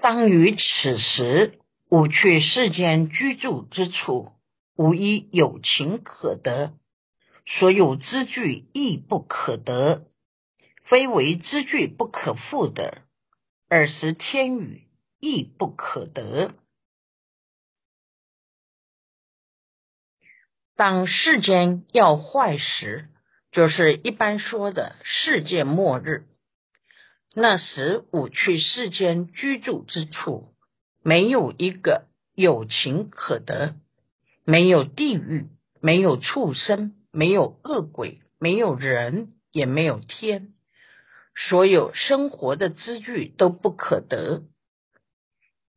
当于此时，吾去世间居住之处，无一有情可得，所有之具亦不可得，非为之具不可复得，尔时天宇亦不可得。当世间要坏时，就是一般说的世界末日。那时，我去世间居住之处，没有一个有情可得，没有地狱，没有畜生，没有恶鬼，没有人，也没有天，所有生活的资具都不可得。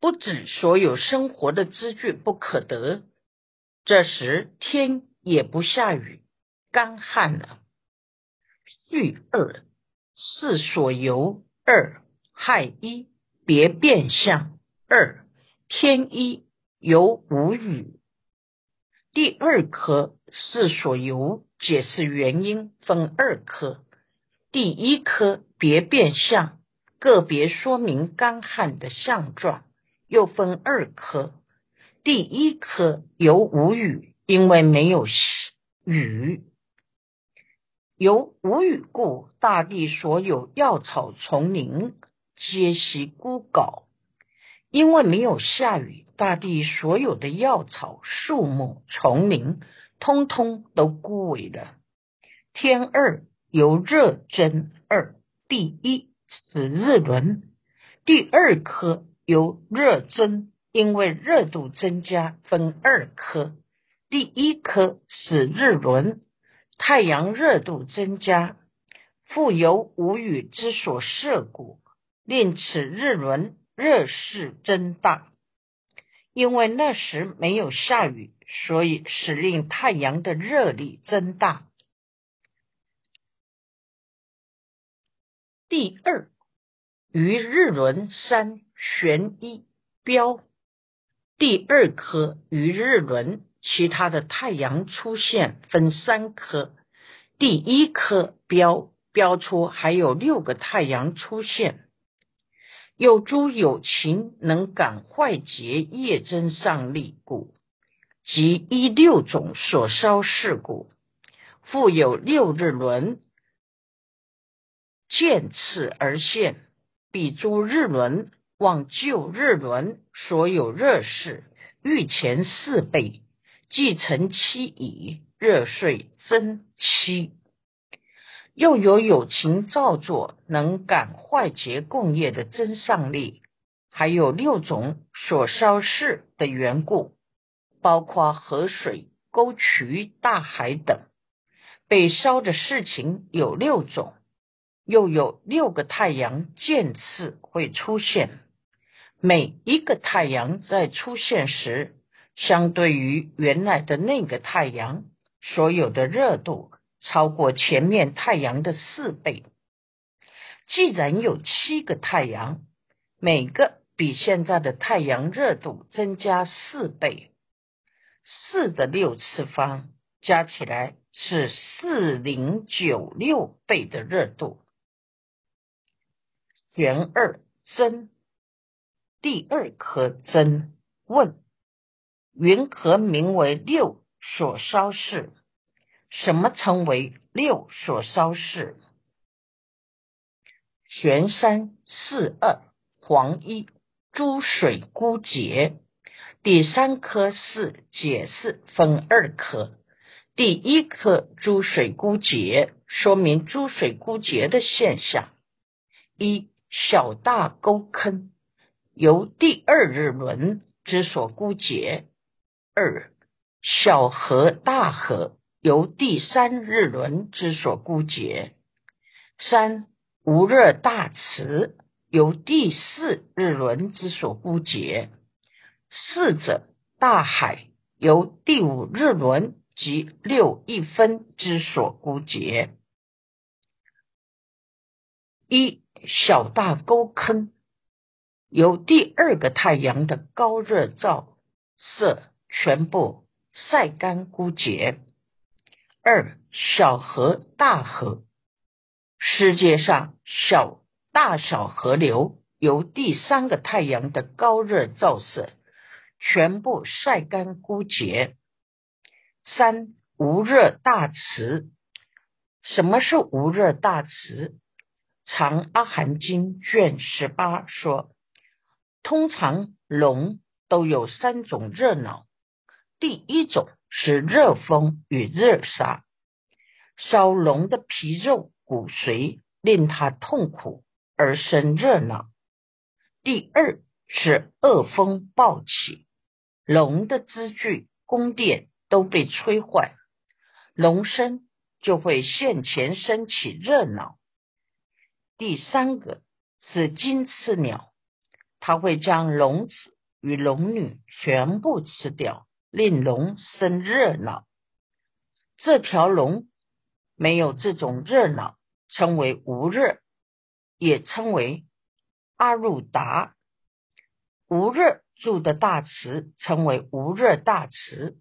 不止所有生活的资具不可得。这时天也不下雨，干旱了。序二是所由二害一别变相二天一由无雨。第二科是所由解释原因分二科，第一科别变相个别说明干旱的相状，又分二科。第一科由无雨，因为没有雨，由无雨故，大地所有药草丛林皆悉枯槁。因为没有下雨，大地所有的药草、树木、丛林，通通都枯萎了。天二由热增二，第一是日轮，第二颗由热增。因为热度增加，分二颗。第一颗是日轮，太阳热度增加，复由无雨之所摄故，令此日轮热势增大。因为那时没有下雨，所以使令太阳的热力增大。第二，于日轮三旋一标。第二颗于日轮，其他的太阳出现分三颗。第一颗标标出还有六个太阳出现。有诸有情能感坏劫业真上力故，即一六种所烧事故，复有六日轮渐次而现，比诸日轮。望旧日轮所有热事，欲前四倍，既成七矣，热睡增七。又有友情造作，能感坏结共业的真上力，还有六种所烧事的缘故，包括河水、沟渠、大海等，被烧的事情有六种，又有六个太阳渐次会出现。每一个太阳在出现时，相对于原来的那个太阳，所有的热度超过前面太阳的四倍。既然有七个太阳，每个比现在的太阳热度增加四倍，四的六次方加起来是四零九六倍的热度。元二真。第二颗针问：云何名为六所烧事？什么称为六所烧事？玄三四二黄一诸水孤结。第三颗是解释分二颗。第一颗诸水孤结，说明诸水孤结的现象：一小大沟坑。由第二日轮之所孤结；二小河大河由第三日轮之所孤结；三无热大池由第四日轮之所孤结；四者大海由第五日轮及六一分之所孤结。一小大沟坑。由第二个太阳的高热照射，全部晒干枯竭。二小河大河，世界上小大小河流由第三个太阳的高热照射，全部晒干枯竭。三无热大池，什么是无热大池？长阿含经卷十八说，通常龙都有三种热恼，第一种是热风与热沙，烧龙的皮肉骨髓，令他痛苦而生热恼；第二是恶风暴起，龙的支具宫殿都被吹坏，龙身就会现前升起热恼。第三个是金翅鸟，它会将龙子与龙女全部吃掉，令龙生热闹。这条龙没有这种热闹，称为无热，也称为阿鲁达。无热住的大池称为无热大池，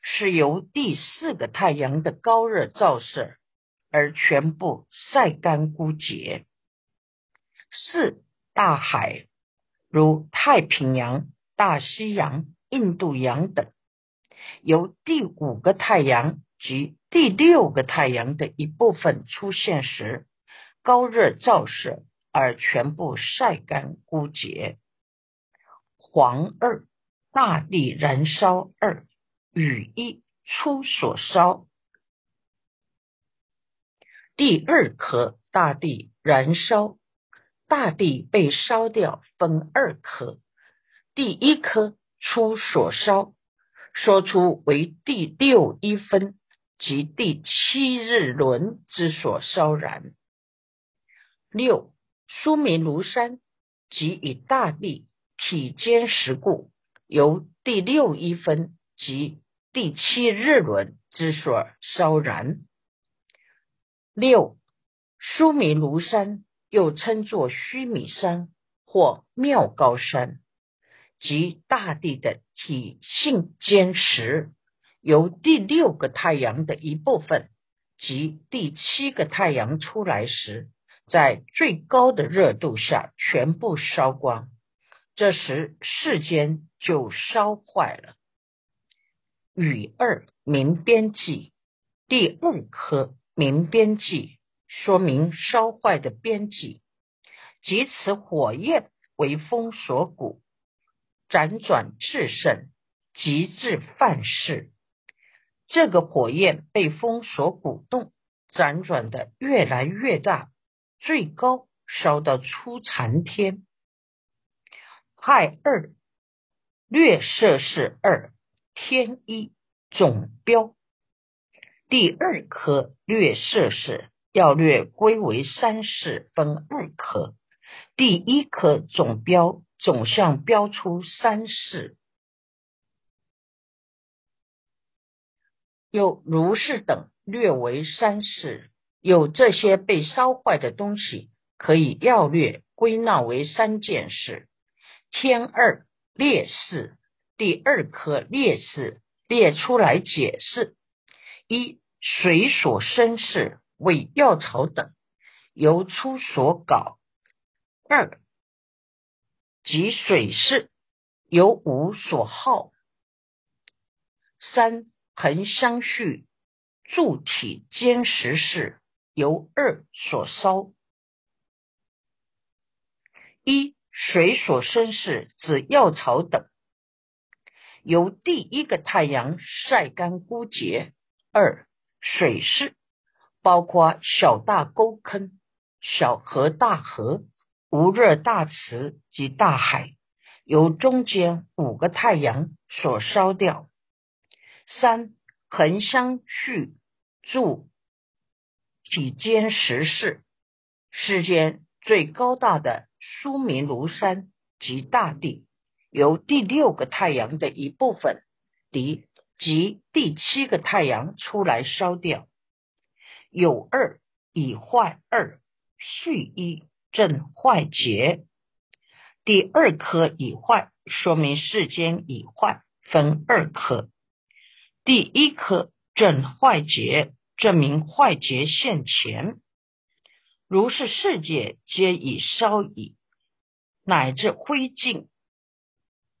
是由第四个太阳的高热照射。而全部晒干枯竭。四大海，如太平洋、大西洋、印度洋等，由第五个太阳及第六个太阳的一部分出现时，高热照射而全部晒干枯竭。黄二大地燃烧二雨一出所烧。第二颗大地燃烧，大地被烧掉，分二颗。第一颗出所烧，说出为第六一分及第七日轮之所烧燃。六书名庐山，即以大地体坚实固，由第六一分及第七日轮之所烧燃。六书名庐山又称作须弥山或妙高山，即大地的体性坚实，由第六个太阳的一部分及第七个太阳出来时，在最高的热度下全部烧光，这时世间就烧坏了。与二明边际第二颗。明边际说明烧坏的边际，即此火焰为风所鼓，辗转至盛，极致范式。这个火焰被风所鼓动，辗转的越来越大，最高烧到出残天。亥二略摄氏二天一总标。第二颗略摄氏要略归为三世，分二颗。第一颗总标总项标出三世，有如是等略为三世，有这些被烧坏的东西，可以要略归纳为三件事。天二烈士，第二颗烈士列出来解释一。水所生事为药草等，由出所稿。二即水势由无所好。三恒相续柱体坚实事由二所烧。一水所生事指药草等，由第一个太阳晒干枯竭。二水势包括小大沟坑、小河大河、无热大池及大海，由中间五个太阳所烧掉。三横相续住体坚实事，世间最高大的苏明庐山及大地，由第六个太阳的一部分，离。即第七个太阳出来烧掉，有二以坏二续一正坏劫。第二颗已坏，说明世间已坏，分二颗。第一颗正坏劫，证明坏劫现前。如是世界皆已烧矣，乃至灰烬，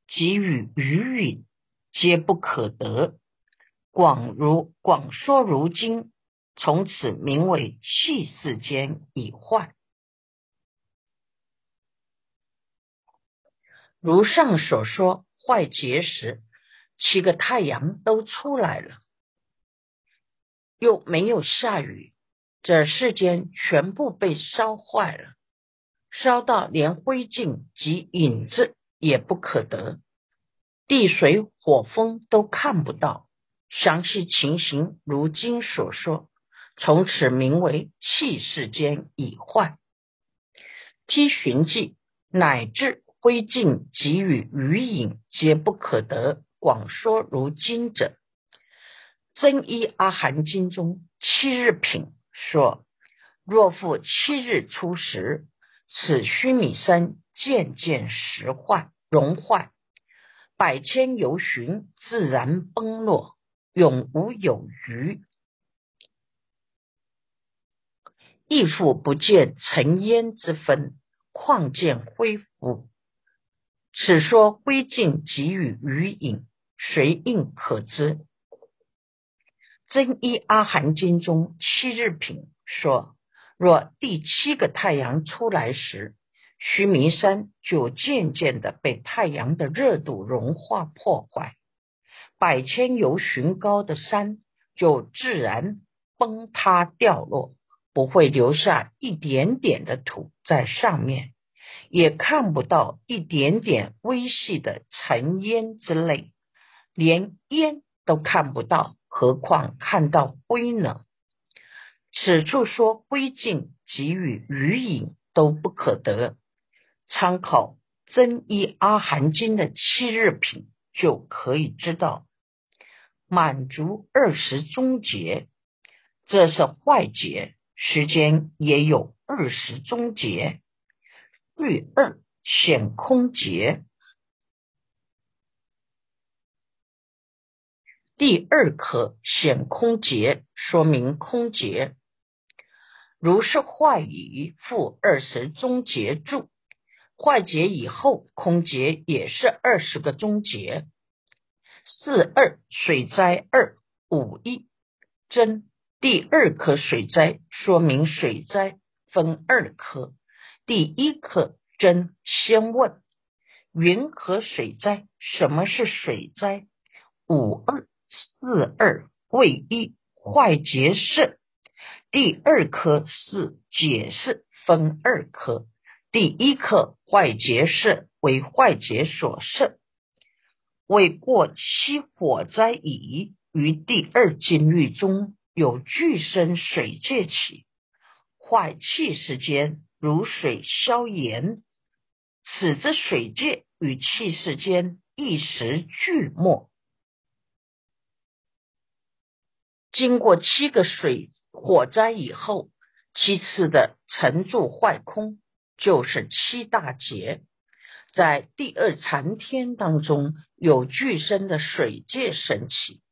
及与余允，皆不可得。广如广说如今，从此名为气世间已坏。如上所说，坏劫时，七个太阳都出来了，又没有下雨。这世间全部被烧坏了，烧到连灰烬及影子也不可得，地水火风都看不到。详细情形如今所说，从此名为气世间已坏。积寻迹乃至灰烬及与余影皆不可得，广说如今者，真一阿含经中七日品。说：若复七日初时，此须弥山渐渐石坏融坏，百千由旬自然崩落，永无有余。亦复不见尘烟之分，况见灰复。此说灰烬给予余影，谁应可知？真一阿含经中七日品说：若第七个太阳出来时，须弥山就渐渐的被太阳的热度融化破坏，百千由旬高的山就自然崩塌掉落，不会留下一点点的土在上面，也看不到一点点微细的尘烟之类，连烟都看不到。何况看到灰呢？此处说灰烬给予余影都不可得，参考真一阿含经的七日品就可以知道，满足二十终结，这是坏劫，时间也有二十终结，遇二显空劫。第二颗显空劫，说明空劫。如是坏已，复二十终结住。坏劫以后，空劫也是二十个终结。四二水灾二五一真第二颗水灾，说明水灾分二颗。第一颗真先问云何水灾？什么是水灾？五二。四二为一坏结释，第二颗是解释分二颗，第一颗坏结释为坏结所设，为过期火灾已于第二经律中有巨生水界起，坏气世间如水消炎，使之水界与气世间一时俱没。经过七个水火灾以后，七次的沉住坏空，就是七大劫。在第二禅天当中，有巨深的水界升起，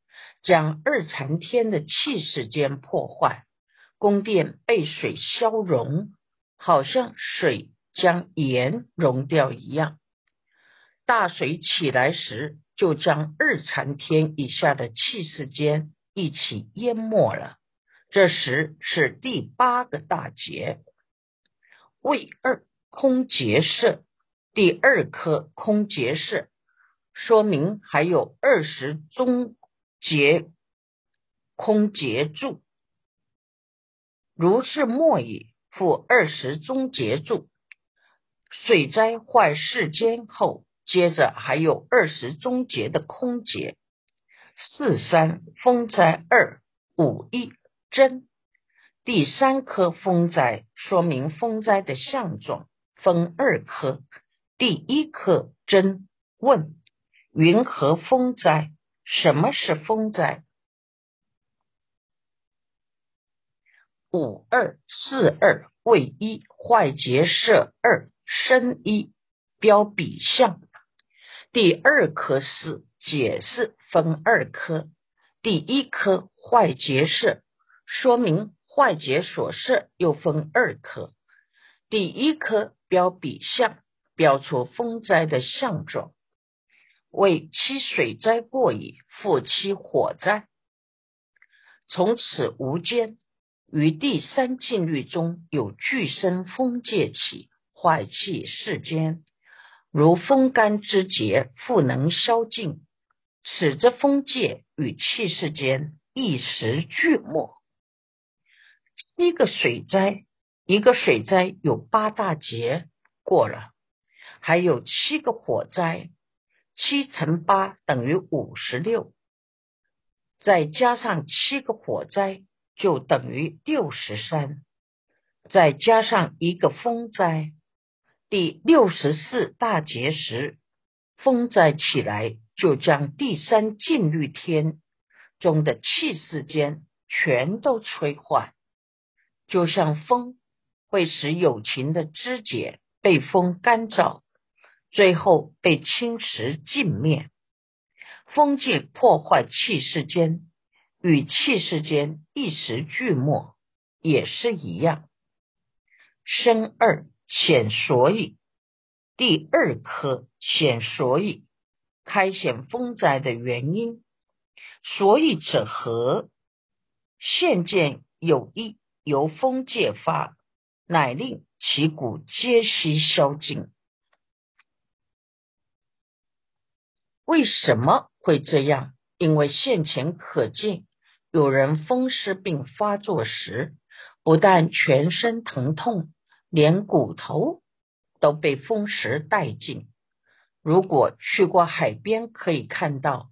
将二禅天的气势间破坏，宫殿被水消融，好像水将盐溶掉一样。大水起来时，就将二禅天以下的气势间。一起淹没了。这时是第八个大劫，为二空劫色，第二颗空劫色，说明还有二十中劫空劫住。如是末矣，复二十中劫住。水灾坏世间后，接着还有二十中劫的空劫。四三风灾二五一真，第三颗风灾说明风灾的相状分二颗，第一颗真问云何风灾？什么是风灾？五二四二位一坏结设二生一标比相，第二颗是解释。分二颗，第一颗坏结社，说明坏劫所设又分二科，第一科标比相，标出风灾的相状，为其水灾过矣，复其火灾。从此无间，于第三禁律中有巨生风界起，坏气世间，如风干之节，复能消尽。此之风界与气世间一时俱没。一个水灾，一个水灾有八大劫过了，还有七个火灾，七乘八等于五十六，再加上七个火灾，就等于六十三，再加上一个风灾，第六十四大劫时，风灾起来，就将第三禁律天中的气世间全都摧坏。就像风会使有情的枝节被风干燥，最后被侵蚀尽灭。风界破坏气世间，与气世间一时俱没，也是一样。生二显所以，第二颗显所以开显风灾的原因。所以者何？现见有一。由风借发，乃令其骨皆悉消尽。为什么会这样？因为现前可见，有人风湿病发作时，不但全身疼痛，连骨头都被风蚀殆尽。如果去过海边，可以看到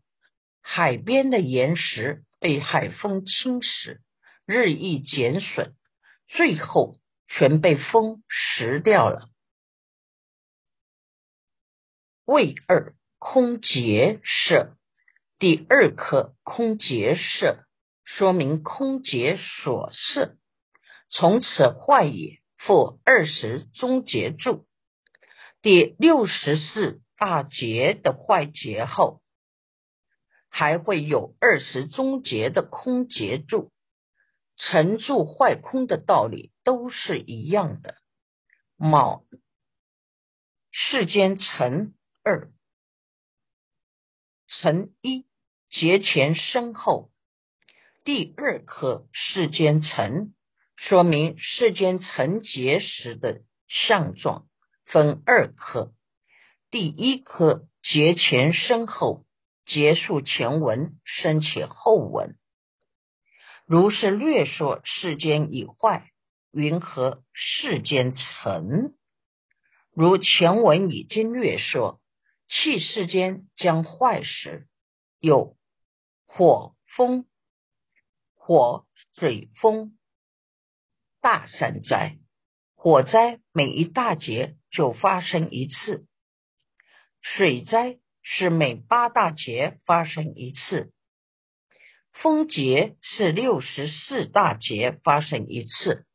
海边的岩石被海风侵蚀。日益减损，最后全被风蚀掉了。胃二空结射，第二颗空结射，说明空劫所射，从此坏也。复二十终结柱，第六十四大劫的坏劫后，还会有二十终结的空劫住。沉住坏空的道理都是一样的。卯世间辰二辰一劫前身后，第二颗世间辰，说明世间辰结时的相状分二颗。第一颗节前身后，结束前文，生起后文。如是略说世间已坏，云何世间成？如前文已经略说，气世间将坏时，有火风、火水风大山灾。火灾每一大劫就发生一次，水灾是每八大劫发生一次。风劫是六十四大劫发生一次，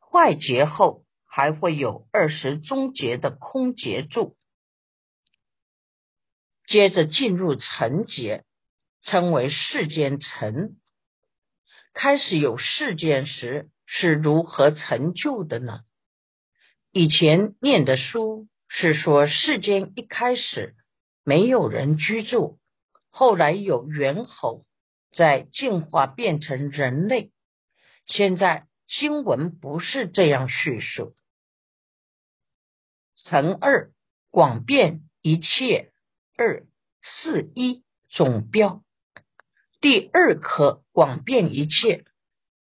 坏劫后还会有二十中劫的空劫住，接着进入成劫，称为世间成。开始有世间时是如何成就的呢？以前念的书是说世间一开始没有人居住。后来有猿猴，在进化变成人类。现在经文不是这样叙述。乘二广遍一切二四一总标，第二颗广遍一切，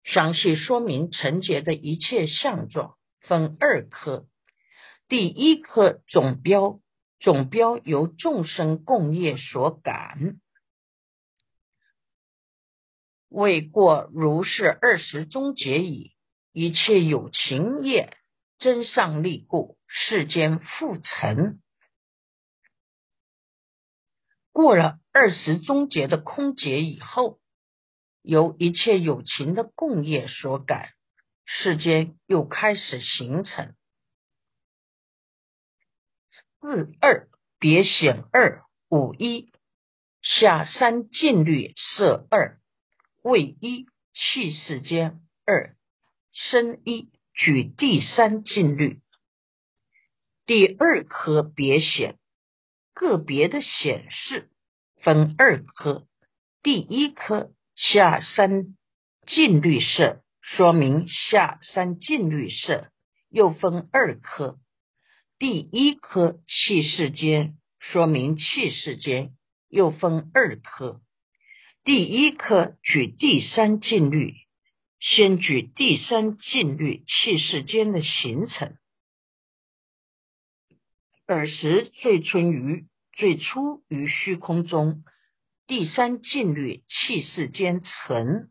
详细说明成劫的一切相状，分二颗。第一颗总标，总标由众生共业所感。未过如是二十中劫矣，一切有情业真上利故，世间复成。过了二十终结的空劫以后，由一切有情的共业所感，世间又开始形成。四二别显二五一下三尽律色二。为一气世间二生一举第三禁律。第二科别显个别的显示分二科，第一科下三禁律色，说明下三禁律色又分二科。第一科气世间，说明气世间又分二科。第一科举第三禁律，先举第三禁律气世间的形成。尔时最初于最初于虚空中，第三禁律气世间成。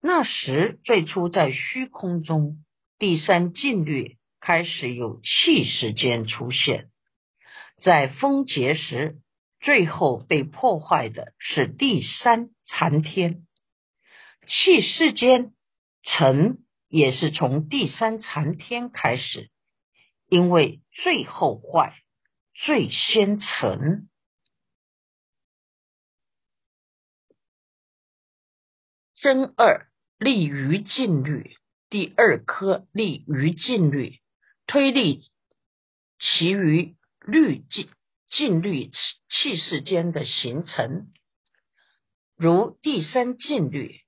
那时最初在虚空中，第三禁律。开始有气世间出现，在风劫时，最后被破坏的是第三残天。气世间成也是从第三残天开始，因为最后坏，最先成。真二立于禁律，第二颗立于禁律。推力其余律尽尽律气世间的形成，如第三禁律，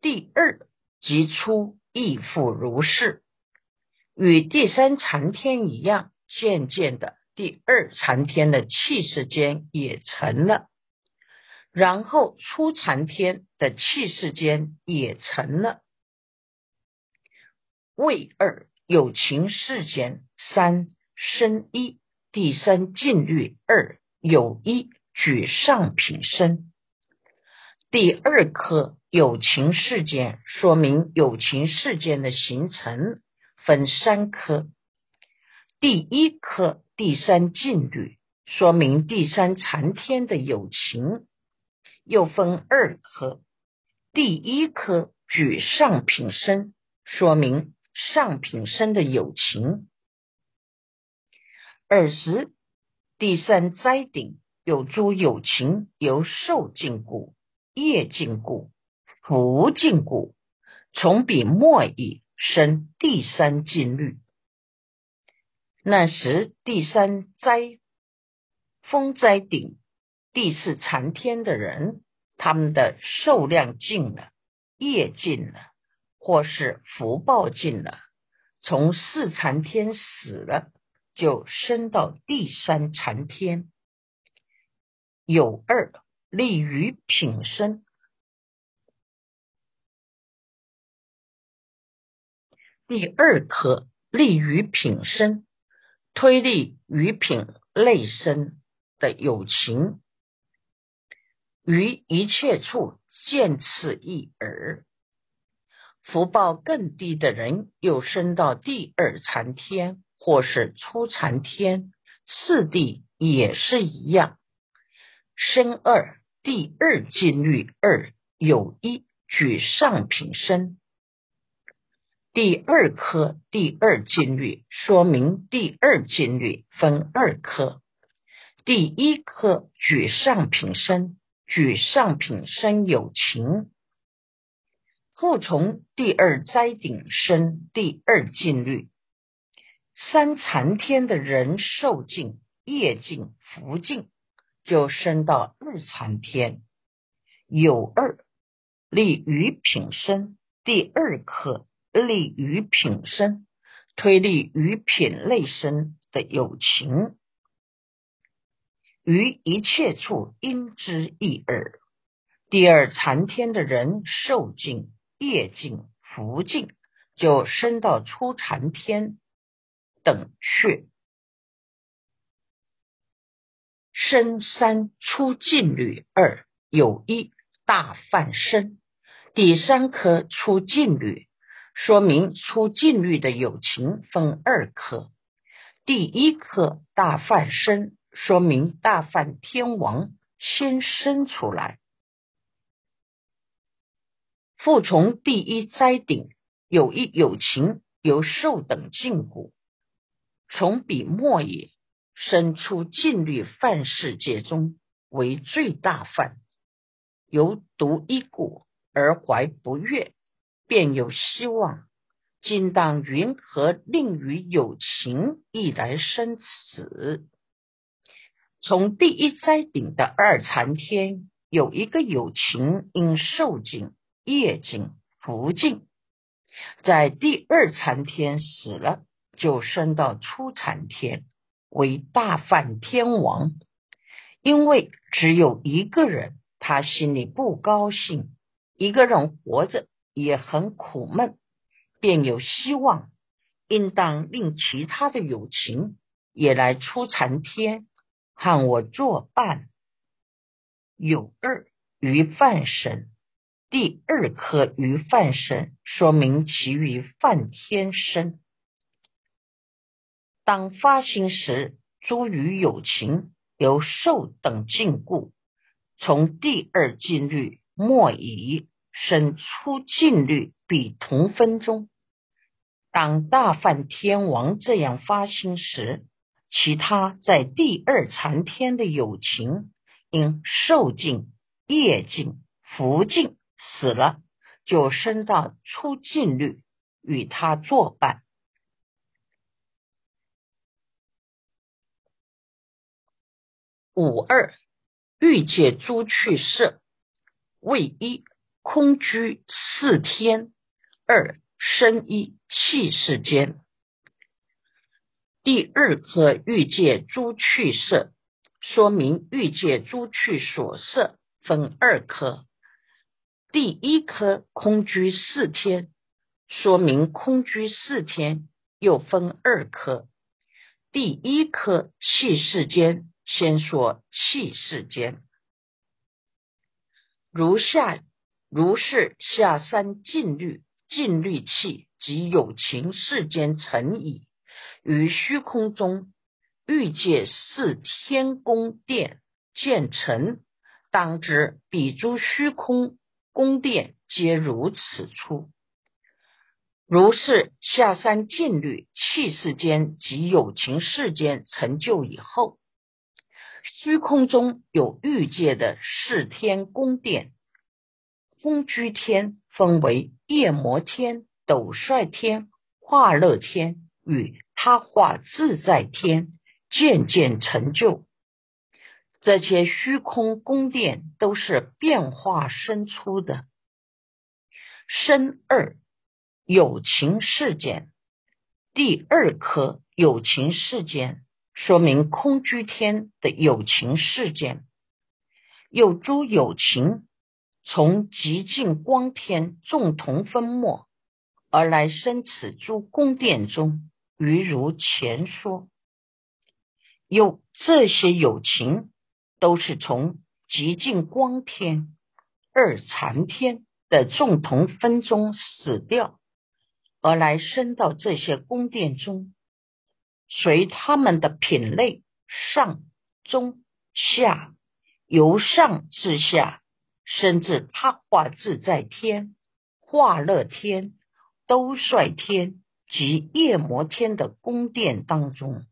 第二即出亦复如是，与第三禅天一样，渐渐的第二禅天的气世间也成了，然后出禅天的气世间也成了，为二。有情世间三生一，第三禁律二有一举上品生。第二颗有情世间，说明有情世间的形成分三颗。第一颗第三禁律，说明第三禅天的有情，又分二颗。第一颗举上品生，说明。上品生的友情，尔时第三灾顶有诸有情，由受禁故、业禁故、福禁故，从彼末已生第三禁律。那时第三灾风灾顶第四残天的人，他们的寿量尽了，业尽了。或是福报尽了，从四禅天死了，就升到第三禅天。有二利于品生，第二颗利于品生，推力于品类生的友情，于一切处见此一耳。福报更低的人，又升到第二禅天，或是初禅天，次第也是一样。生二第二禁律二有一举上品生，第二颗第二禁律说明第二禁律分二颗，第一颗举上品生，举上品生有情。复从第二灾顶生第二禁律，三残天的人受尽业尽福尽，就升到二残天。有二立于品生，第二颗立于品生，推立于品类生的友情，于一切处因之一耳。第二残天的人受尽。业尽福尽，就升到初禅天等去。生三出禁律二有一大犯生，第三颗出禁律，说明出禁律的友情分二颗。第一颗大犯生，说明大犯天王先生出来。复从第一斋顶有一友情由受等禁锢，从彼末也生出禁律犯世界中为最大犯，由独一果而怀不悦，便有希望。今当云何令与有情亦来生死？从第一灾顶的二禅天，有一个有情因受尽、业尽、福尽，在第二禅天死了，就升到初禅天，为大梵天王。因为只有一个人，他心里不高兴，一个人活着也很苦闷。便有希望，应当令其他的友情也来出禅天，和我作伴。有二于犯神，第二颗于犯神，说明其于犯天生。当发心时，诸于有情由受等禁锢，从第二禁律莫以生出禁律，比同分中。当大梵天王这样发心时，其他在第二禅天的友情因受尽、业尽、福尽死了，就升到出尽律与他作伴。五二欲界诸趣色，为一空居四天二。生一气世间，第二颗欲界诸趣色，说明欲界诸趣所色分二颗。第一颗空居四天，说明空居四天又分二颗。第一颗气世间，先说气世间，如下如是下三禁律。尽律气及有情世间成矣，于虚空中欲界四天宫殿建成，当知彼诸虚空宫殿皆如此出。如是下三尽律气世间及有情世间成就以后，虚空中有欲界的四天宫殿，空居天分为。夜摩天、斗率天、化乐天与他化自在天渐渐成就。这些虚空宫殿都是变化生出的。生二有情事件，第二颗有情事件，说明空居天的有情事件，有诸有情。从极尽光天众同分末而来生此诸宫殿中，于如前说，有这些有情，都是从极尽光天二禅天的众同分中死掉，而来生到这些宫殿中，随他们的品类上中下，由上至下。甚至他化自在天、化乐天、兜率天及夜魔天的宫殿当中，